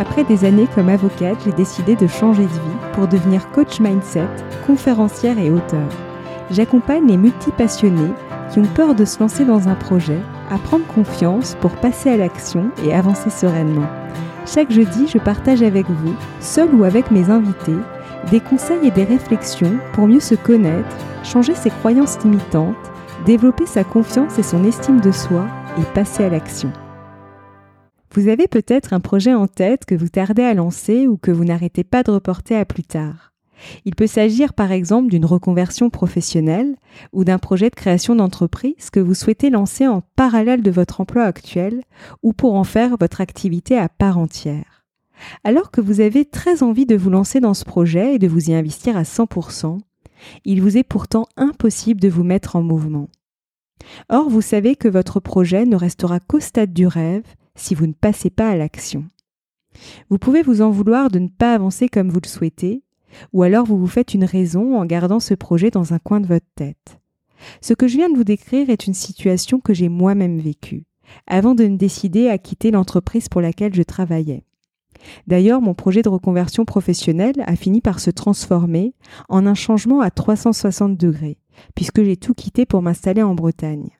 Après des années comme avocate, j'ai décidé de changer de vie pour devenir coach mindset, conférencière et auteur. J'accompagne les multipassionnés qui ont peur de se lancer dans un projet, à prendre confiance pour passer à l'action et avancer sereinement. Chaque jeudi, je partage avec vous, seul ou avec mes invités, des conseils et des réflexions pour mieux se connaître, changer ses croyances limitantes, développer sa confiance et son estime de soi et passer à l'action. Vous avez peut-être un projet en tête que vous tardez à lancer ou que vous n'arrêtez pas de reporter à plus tard. Il peut s'agir par exemple d'une reconversion professionnelle ou d'un projet de création d'entreprise que vous souhaitez lancer en parallèle de votre emploi actuel ou pour en faire votre activité à part entière. Alors que vous avez très envie de vous lancer dans ce projet et de vous y investir à 100%, il vous est pourtant impossible de vous mettre en mouvement. Or, vous savez que votre projet ne restera qu'au stade du rêve si vous ne passez pas à l'action. Vous pouvez vous en vouloir de ne pas avancer comme vous le souhaitez, ou alors vous vous faites une raison en gardant ce projet dans un coin de votre tête. Ce que je viens de vous décrire est une situation que j'ai moi-même vécue, avant de me décider à quitter l'entreprise pour laquelle je travaillais. D'ailleurs, mon projet de reconversion professionnelle a fini par se transformer en un changement à 360 degrés, puisque j'ai tout quitté pour m'installer en Bretagne.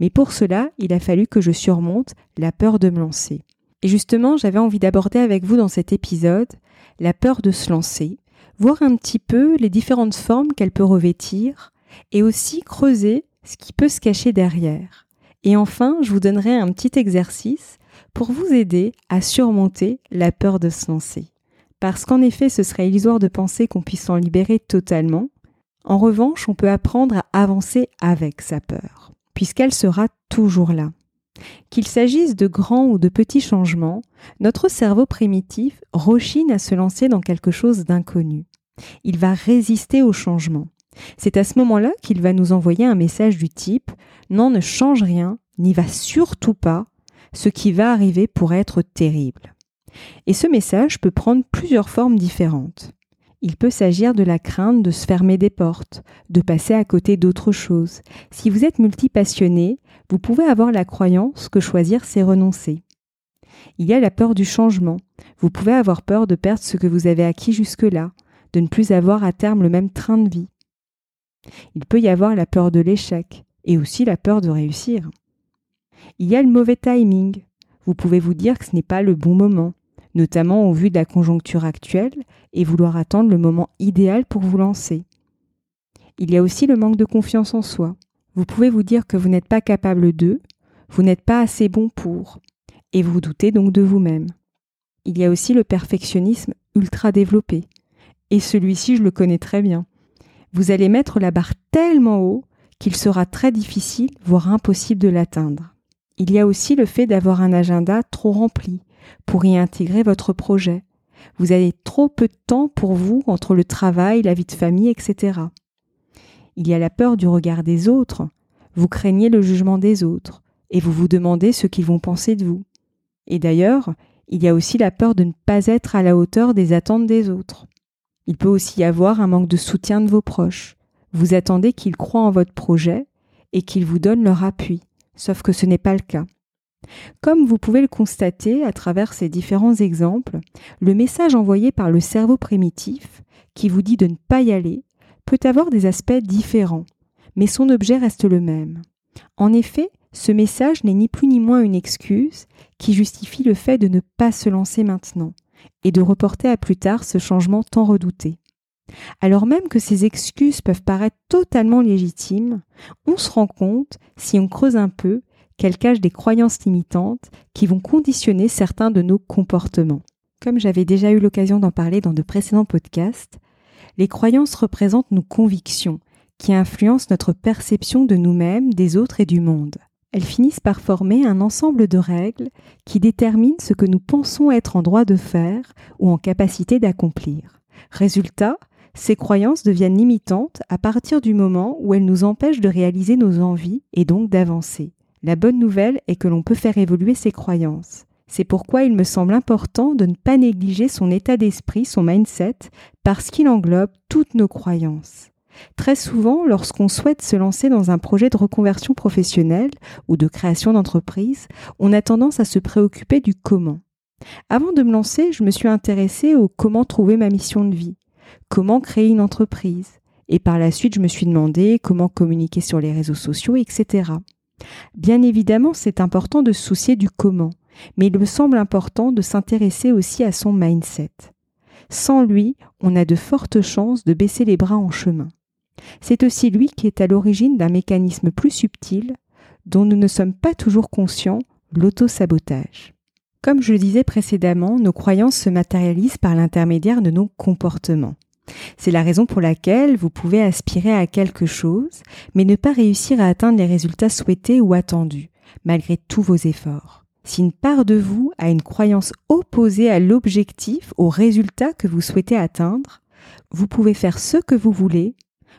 Mais pour cela, il a fallu que je surmonte la peur de me lancer. Et justement, j'avais envie d'aborder avec vous dans cet épisode la peur de se lancer, voir un petit peu les différentes formes qu'elle peut revêtir et aussi creuser ce qui peut se cacher derrière. Et enfin, je vous donnerai un petit exercice pour vous aider à surmonter la peur de se lancer. Parce qu'en effet, ce serait illusoire de penser qu'on puisse s'en libérer totalement. En revanche, on peut apprendre à avancer avec sa peur, puisqu'elle sera toujours là. Qu'il s'agisse de grands ou de petits changements, notre cerveau primitif rechigne à se lancer dans quelque chose d'inconnu. Il va résister au changement. C'est à ce moment-là qu'il va nous envoyer un message du type Non, ne change rien, n'y va surtout pas, ce qui va arriver pourrait être terrible. Et ce message peut prendre plusieurs formes différentes. Il peut s'agir de la crainte de se fermer des portes, de passer à côté d'autres choses. Si vous êtes multipassionné, vous pouvez avoir la croyance que choisir c'est renoncer. Il y a la peur du changement. Vous pouvez avoir peur de perdre ce que vous avez acquis jusque-là, de ne plus avoir à terme le même train de vie. Il peut y avoir la peur de l'échec et aussi la peur de réussir. Il y a le mauvais timing. Vous pouvez vous dire que ce n'est pas le bon moment, notamment au vu de la conjoncture actuelle, et vouloir attendre le moment idéal pour vous lancer. Il y a aussi le manque de confiance en soi. Vous pouvez vous dire que vous n'êtes pas capable de, vous n'êtes pas assez bon pour, et vous doutez donc de vous-même. Il y a aussi le perfectionnisme ultra développé, et celui-ci je le connais très bien. Vous allez mettre la barre tellement haut qu'il sera très difficile, voire impossible de l'atteindre. Il y a aussi le fait d'avoir un agenda trop rempli pour y intégrer votre projet. Vous avez trop peu de temps pour vous entre le travail, la vie de famille, etc. Il y a la peur du regard des autres. Vous craignez le jugement des autres et vous vous demandez ce qu'ils vont penser de vous. Et d'ailleurs, il y a aussi la peur de ne pas être à la hauteur des attentes des autres. Il peut aussi y avoir un manque de soutien de vos proches. Vous attendez qu'ils croient en votre projet et qu'ils vous donnent leur appui, sauf que ce n'est pas le cas. Comme vous pouvez le constater à travers ces différents exemples, le message envoyé par le cerveau primitif, qui vous dit de ne pas y aller, peut avoir des aspects différents, mais son objet reste le même. En effet, ce message n'est ni plus ni moins une excuse qui justifie le fait de ne pas se lancer maintenant et de reporter à plus tard ce changement tant redouté. Alors même que ces excuses peuvent paraître totalement légitimes, on se rend compte, si on creuse un peu, qu'elles cachent des croyances limitantes qui vont conditionner certains de nos comportements. Comme j'avais déjà eu l'occasion d'en parler dans de précédents podcasts, les croyances représentent nos convictions qui influencent notre perception de nous-mêmes, des autres et du monde. Elles finissent par former un ensemble de règles qui déterminent ce que nous pensons être en droit de faire ou en capacité d'accomplir. Résultat, ces croyances deviennent limitantes à partir du moment où elles nous empêchent de réaliser nos envies et donc d'avancer. La bonne nouvelle est que l'on peut faire évoluer ces croyances. C'est pourquoi il me semble important de ne pas négliger son état d'esprit, son mindset, parce qu'il englobe toutes nos croyances. Très souvent, lorsqu'on souhaite se lancer dans un projet de reconversion professionnelle ou de création d'entreprise, on a tendance à se préoccuper du comment. Avant de me lancer, je me suis intéressée au comment trouver ma mission de vie, comment créer une entreprise, et par la suite je me suis demandé comment communiquer sur les réseaux sociaux, etc. Bien évidemment, c'est important de se soucier du comment, mais il me semble important de s'intéresser aussi à son mindset. Sans lui, on a de fortes chances de baisser les bras en chemin. C'est aussi lui qui est à l'origine d'un mécanisme plus subtil dont nous ne sommes pas toujours conscients, l'auto-sabotage. Comme je le disais précédemment, nos croyances se matérialisent par l'intermédiaire de nos comportements. C'est la raison pour laquelle vous pouvez aspirer à quelque chose, mais ne pas réussir à atteindre les résultats souhaités ou attendus, malgré tous vos efforts. Si une part de vous a une croyance opposée à l'objectif, au résultat que vous souhaitez atteindre, vous pouvez faire ce que vous voulez,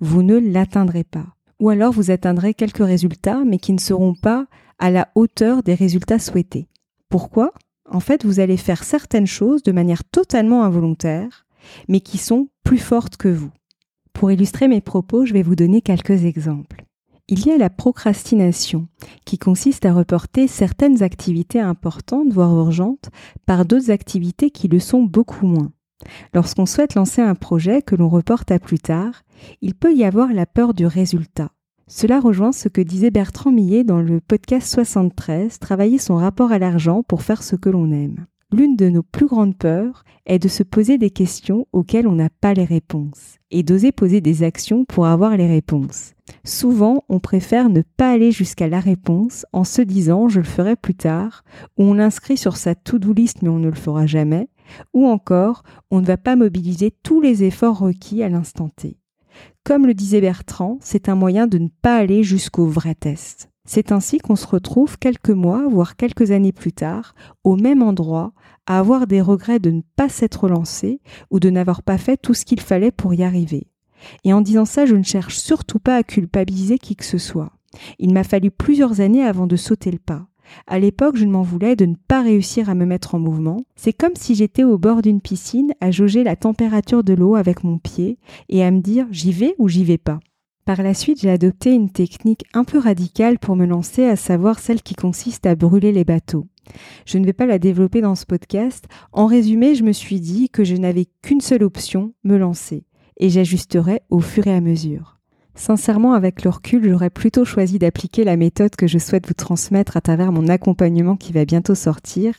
vous ne l'atteindrez pas. Ou alors vous atteindrez quelques résultats, mais qui ne seront pas à la hauteur des résultats souhaités. Pourquoi? En fait, vous allez faire certaines choses de manière totalement involontaire, mais qui sont plus fortes que vous. Pour illustrer mes propos, je vais vous donner quelques exemples. Il y a la procrastination, qui consiste à reporter certaines activités importantes, voire urgentes, par d'autres activités qui le sont beaucoup moins. Lorsqu'on souhaite lancer un projet que l'on reporte à plus tard, il peut y avoir la peur du résultat. Cela rejoint ce que disait Bertrand Millet dans le podcast 73, travailler son rapport à l'argent pour faire ce que l'on aime. L'une de nos plus grandes peurs est de se poser des questions auxquelles on n'a pas les réponses et d'oser poser des actions pour avoir les réponses. Souvent, on préfère ne pas aller jusqu'à la réponse en se disant je le ferai plus tard, ou on l'inscrit sur sa to-do list mais on ne le fera jamais, ou encore on ne va pas mobiliser tous les efforts requis à l'instant T. Comme le disait Bertrand, c'est un moyen de ne pas aller jusqu'au vrai test. C'est ainsi qu'on se retrouve quelques mois, voire quelques années plus tard, au même endroit, à avoir des regrets de ne pas s'être lancé ou de n'avoir pas fait tout ce qu'il fallait pour y arriver. Et en disant ça, je ne cherche surtout pas à culpabiliser qui que ce soit. Il m'a fallu plusieurs années avant de sauter le pas. À l'époque, je ne m'en voulais de ne pas réussir à me mettre en mouvement. C'est comme si j'étais au bord d'une piscine à jauger la température de l'eau avec mon pied et à me dire j'y vais ou j'y vais pas. Par la suite, j'ai adopté une technique un peu radicale pour me lancer, à savoir celle qui consiste à brûler les bateaux. Je ne vais pas la développer dans ce podcast. En résumé, je me suis dit que je n'avais qu'une seule option, me lancer, et j'ajusterai au fur et à mesure. Sincèrement, avec le recul, j'aurais plutôt choisi d'appliquer la méthode que je souhaite vous transmettre à travers mon accompagnement qui va bientôt sortir.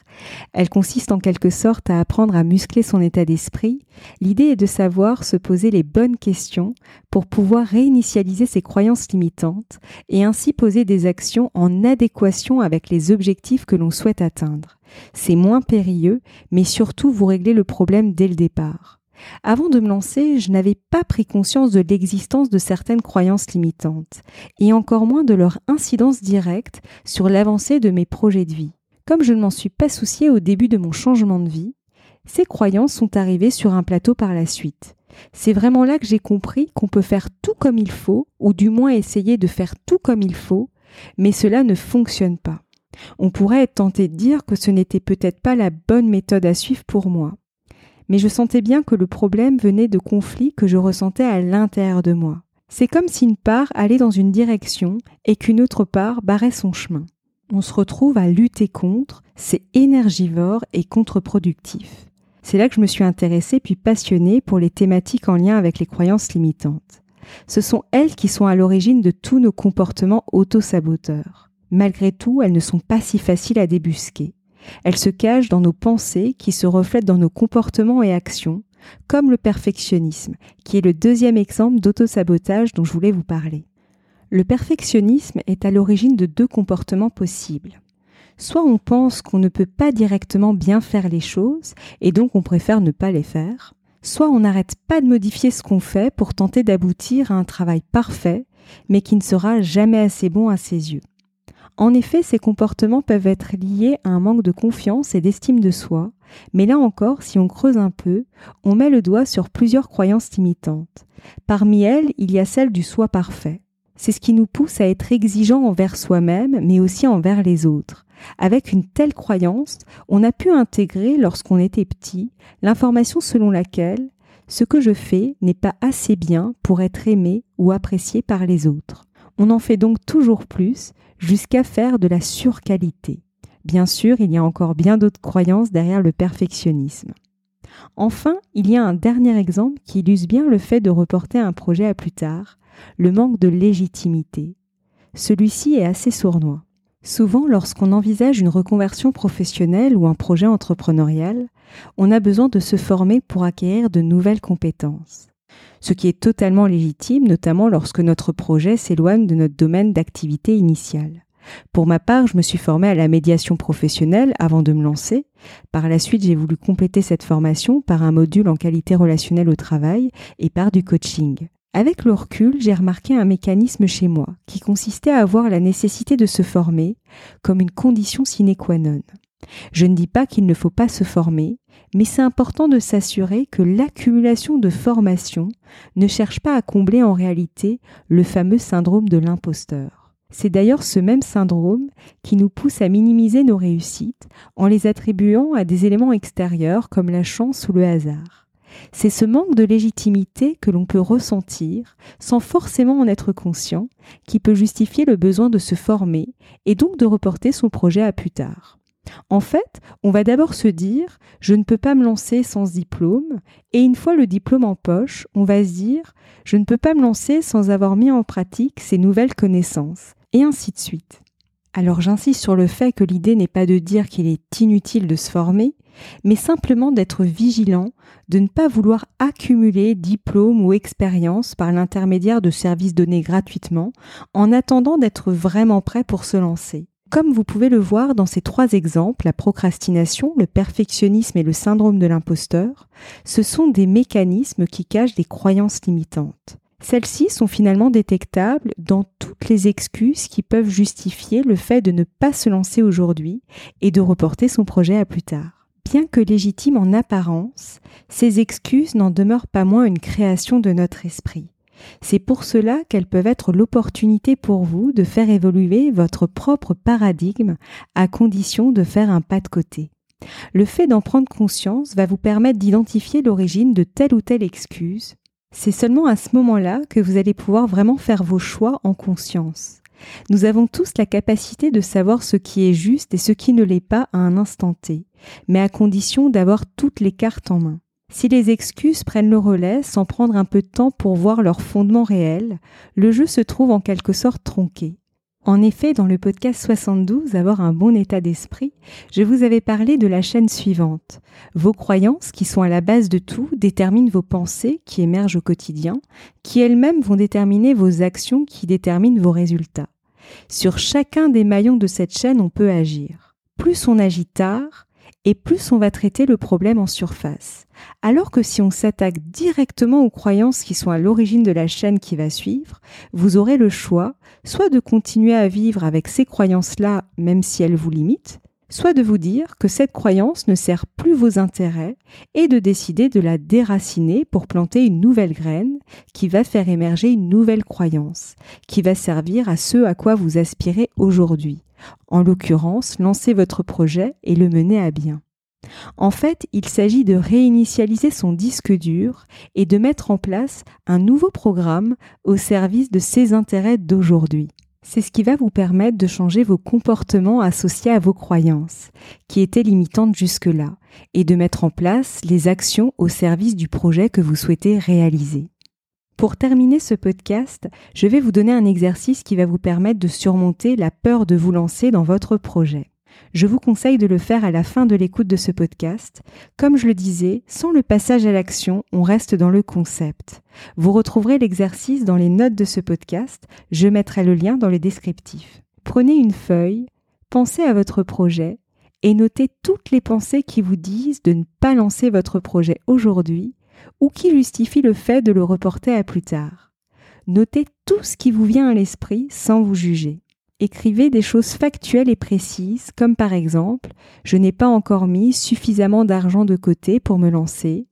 Elle consiste en quelque sorte à apprendre à muscler son état d'esprit. L'idée est de savoir se poser les bonnes questions pour pouvoir réinitialiser ses croyances limitantes et ainsi poser des actions en adéquation avec les objectifs que l'on souhaite atteindre. C'est moins périlleux, mais surtout vous réglez le problème dès le départ. Avant de me lancer, je n'avais pas pris conscience de l'existence de certaines croyances limitantes, et encore moins de leur incidence directe sur l'avancée de mes projets de vie. Comme je ne m'en suis pas soucié au début de mon changement de vie, ces croyances sont arrivées sur un plateau par la suite. C'est vraiment là que j'ai compris qu'on peut faire tout comme il faut, ou du moins essayer de faire tout comme il faut, mais cela ne fonctionne pas. On pourrait être tenté de dire que ce n'était peut-être pas la bonne méthode à suivre pour moi mais je sentais bien que le problème venait de conflits que je ressentais à l'intérieur de moi. C'est comme si une part allait dans une direction et qu'une autre part barrait son chemin. On se retrouve à lutter contre, c'est énergivore et contre-productif. C'est là que je me suis intéressée puis passionnée pour les thématiques en lien avec les croyances limitantes. Ce sont elles qui sont à l'origine de tous nos comportements auto-saboteurs. Malgré tout, elles ne sont pas si faciles à débusquer. Elle se cache dans nos pensées qui se reflètent dans nos comportements et actions, comme le perfectionnisme, qui est le deuxième exemple d'autosabotage dont je voulais vous parler. Le perfectionnisme est à l'origine de deux comportements possibles. Soit on pense qu'on ne peut pas directement bien faire les choses et donc on préfère ne pas les faire, soit on n'arrête pas de modifier ce qu'on fait pour tenter d'aboutir à un travail parfait mais qui ne sera jamais assez bon à ses yeux. En effet, ces comportements peuvent être liés à un manque de confiance et d'estime de soi, mais là encore, si on creuse un peu, on met le doigt sur plusieurs croyances limitantes. Parmi elles, il y a celle du soi parfait. C'est ce qui nous pousse à être exigeants envers soi-même, mais aussi envers les autres. Avec une telle croyance, on a pu intégrer, lorsqu'on était petit, l'information selon laquelle ce que je fais n'est pas assez bien pour être aimé ou apprécié par les autres. On en fait donc toujours plus jusqu'à faire de la surqualité. Bien sûr, il y a encore bien d'autres croyances derrière le perfectionnisme. Enfin, il y a un dernier exemple qui illustre bien le fait de reporter un projet à plus tard, le manque de légitimité. Celui-ci est assez sournois. Souvent, lorsqu'on envisage une reconversion professionnelle ou un projet entrepreneurial, on a besoin de se former pour acquérir de nouvelles compétences. Ce qui est totalement légitime, notamment lorsque notre projet s'éloigne de notre domaine d'activité initial. Pour ma part, je me suis formée à la médiation professionnelle avant de me lancer. Par la suite, j'ai voulu compléter cette formation par un module en qualité relationnelle au travail et par du coaching. Avec le recul, j'ai remarqué un mécanisme chez moi qui consistait à avoir la nécessité de se former comme une condition sine qua non. Je ne dis pas qu'il ne faut pas se former, mais c'est important de s'assurer que l'accumulation de formation ne cherche pas à combler en réalité le fameux syndrome de l'imposteur. C'est d'ailleurs ce même syndrome qui nous pousse à minimiser nos réussites en les attribuant à des éléments extérieurs comme la chance ou le hasard. C'est ce manque de légitimité que l'on peut ressentir sans forcément en être conscient qui peut justifier le besoin de se former et donc de reporter son projet à plus tard. En fait, on va d'abord se dire je ne peux pas me lancer sans diplôme et une fois le diplôme en poche, on va se dire je ne peux pas me lancer sans avoir mis en pratique ces nouvelles connaissances et ainsi de suite. Alors j'insiste sur le fait que l'idée n'est pas de dire qu'il est inutile de se former, mais simplement d'être vigilant, de ne pas vouloir accumuler diplômes ou expériences par l'intermédiaire de services donnés gratuitement, en attendant d'être vraiment prêt pour se lancer. Comme vous pouvez le voir dans ces trois exemples, la procrastination, le perfectionnisme et le syndrome de l'imposteur, ce sont des mécanismes qui cachent des croyances limitantes. Celles-ci sont finalement détectables dans toutes les excuses qui peuvent justifier le fait de ne pas se lancer aujourd'hui et de reporter son projet à plus tard. Bien que légitimes en apparence, ces excuses n'en demeurent pas moins une création de notre esprit. C'est pour cela qu'elles peuvent être l'opportunité pour vous de faire évoluer votre propre paradigme à condition de faire un pas de côté. Le fait d'en prendre conscience va vous permettre d'identifier l'origine de telle ou telle excuse. C'est seulement à ce moment-là que vous allez pouvoir vraiment faire vos choix en conscience. Nous avons tous la capacité de savoir ce qui est juste et ce qui ne l'est pas à un instant T, mais à condition d'avoir toutes les cartes en main. Si les excuses prennent le relais sans prendre un peu de temps pour voir leur fondement réel, le jeu se trouve en quelque sorte tronqué. En effet, dans le podcast 72, Avoir un bon état d'esprit, je vous avais parlé de la chaîne suivante. Vos croyances, qui sont à la base de tout, déterminent vos pensées qui émergent au quotidien, qui elles-mêmes vont déterminer vos actions qui déterminent vos résultats. Sur chacun des maillons de cette chaîne, on peut agir. Plus on agit tard, et plus on va traiter le problème en surface. Alors que si on s'attaque directement aux croyances qui sont à l'origine de la chaîne qui va suivre, vous aurez le choix soit de continuer à vivre avec ces croyances-là même si elles vous limitent, soit de vous dire que cette croyance ne sert plus vos intérêts et de décider de la déraciner pour planter une nouvelle graine qui va faire émerger une nouvelle croyance, qui va servir à ce à quoi vous aspirez aujourd'hui. En l'occurrence, lancer votre projet et le mener à bien. En fait, il s'agit de réinitialiser son disque dur et de mettre en place un nouveau programme au service de ses intérêts d'aujourd'hui. C'est ce qui va vous permettre de changer vos comportements associés à vos croyances, qui étaient limitantes jusque-là, et de mettre en place les actions au service du projet que vous souhaitez réaliser. Pour terminer ce podcast, je vais vous donner un exercice qui va vous permettre de surmonter la peur de vous lancer dans votre projet. Je vous conseille de le faire à la fin de l'écoute de ce podcast. Comme je le disais, sans le passage à l'action, on reste dans le concept. Vous retrouverez l'exercice dans les notes de ce podcast, je mettrai le lien dans le descriptif. Prenez une feuille, pensez à votre projet et notez toutes les pensées qui vous disent de ne pas lancer votre projet aujourd'hui ou qui justifient le fait de le reporter à plus tard. Notez tout ce qui vous vient à l'esprit sans vous juger. Écrivez des choses factuelles et précises, comme par exemple Je n'ai pas encore mis suffisamment d'argent de côté pour me lancer.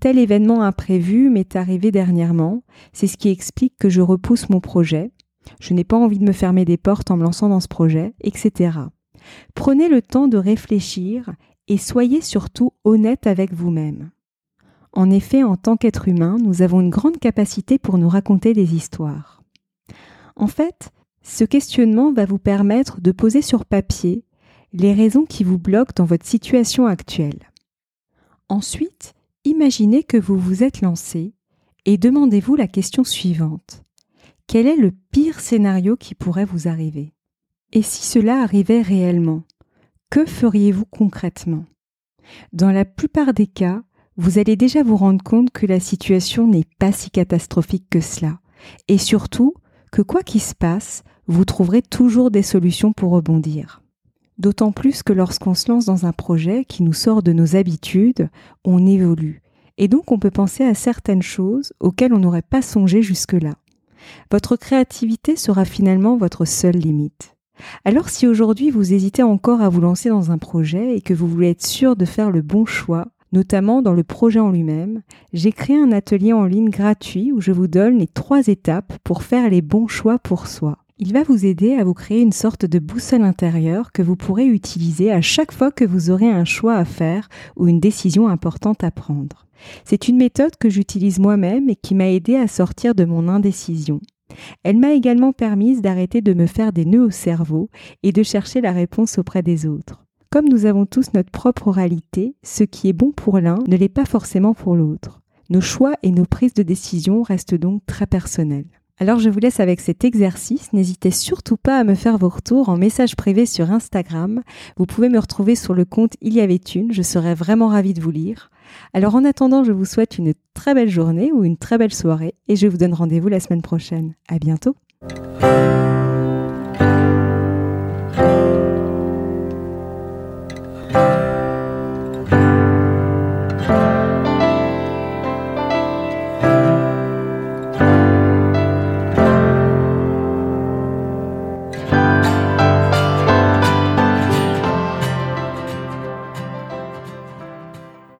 Tel événement imprévu m'est arrivé dernièrement. C'est ce qui explique que je repousse mon projet. Je n'ai pas envie de me fermer des portes en me lançant dans ce projet, etc. Prenez le temps de réfléchir et soyez surtout honnête avec vous-même. En effet, en tant qu'être humain, nous avons une grande capacité pour nous raconter des histoires. En fait, ce questionnement va vous permettre de poser sur papier les raisons qui vous bloquent dans votre situation actuelle. Ensuite, imaginez que vous vous êtes lancé et demandez-vous la question suivante. Quel est le pire scénario qui pourrait vous arriver? Et si cela arrivait réellement, que feriez-vous concrètement? Dans la plupart des cas, vous allez déjà vous rendre compte que la situation n'est pas si catastrophique que cela, et surtout que quoi qu'il se passe, vous trouverez toujours des solutions pour rebondir. D'autant plus que lorsqu'on se lance dans un projet qui nous sort de nos habitudes, on évolue. Et donc on peut penser à certaines choses auxquelles on n'aurait pas songé jusque-là. Votre créativité sera finalement votre seule limite. Alors si aujourd'hui vous hésitez encore à vous lancer dans un projet et que vous voulez être sûr de faire le bon choix, notamment dans le projet en lui-même, j'ai créé un atelier en ligne gratuit où je vous donne les trois étapes pour faire les bons choix pour soi. Il va vous aider à vous créer une sorte de boussole intérieure que vous pourrez utiliser à chaque fois que vous aurez un choix à faire ou une décision importante à prendre. C'est une méthode que j'utilise moi-même et qui m'a aidé à sortir de mon indécision. Elle m'a également permise d'arrêter de me faire des nœuds au cerveau et de chercher la réponse auprès des autres. Comme nous avons tous notre propre oralité, ce qui est bon pour l'un ne l'est pas forcément pour l'autre. Nos choix et nos prises de décision restent donc très personnels. Alors je vous laisse avec cet exercice. N'hésitez surtout pas à me faire vos retours en message privé sur Instagram. Vous pouvez me retrouver sur le compte Il y avait une. Je serais vraiment ravie de vous lire. Alors en attendant, je vous souhaite une très belle journée ou une très belle soirée et je vous donne rendez-vous la semaine prochaine. À bientôt.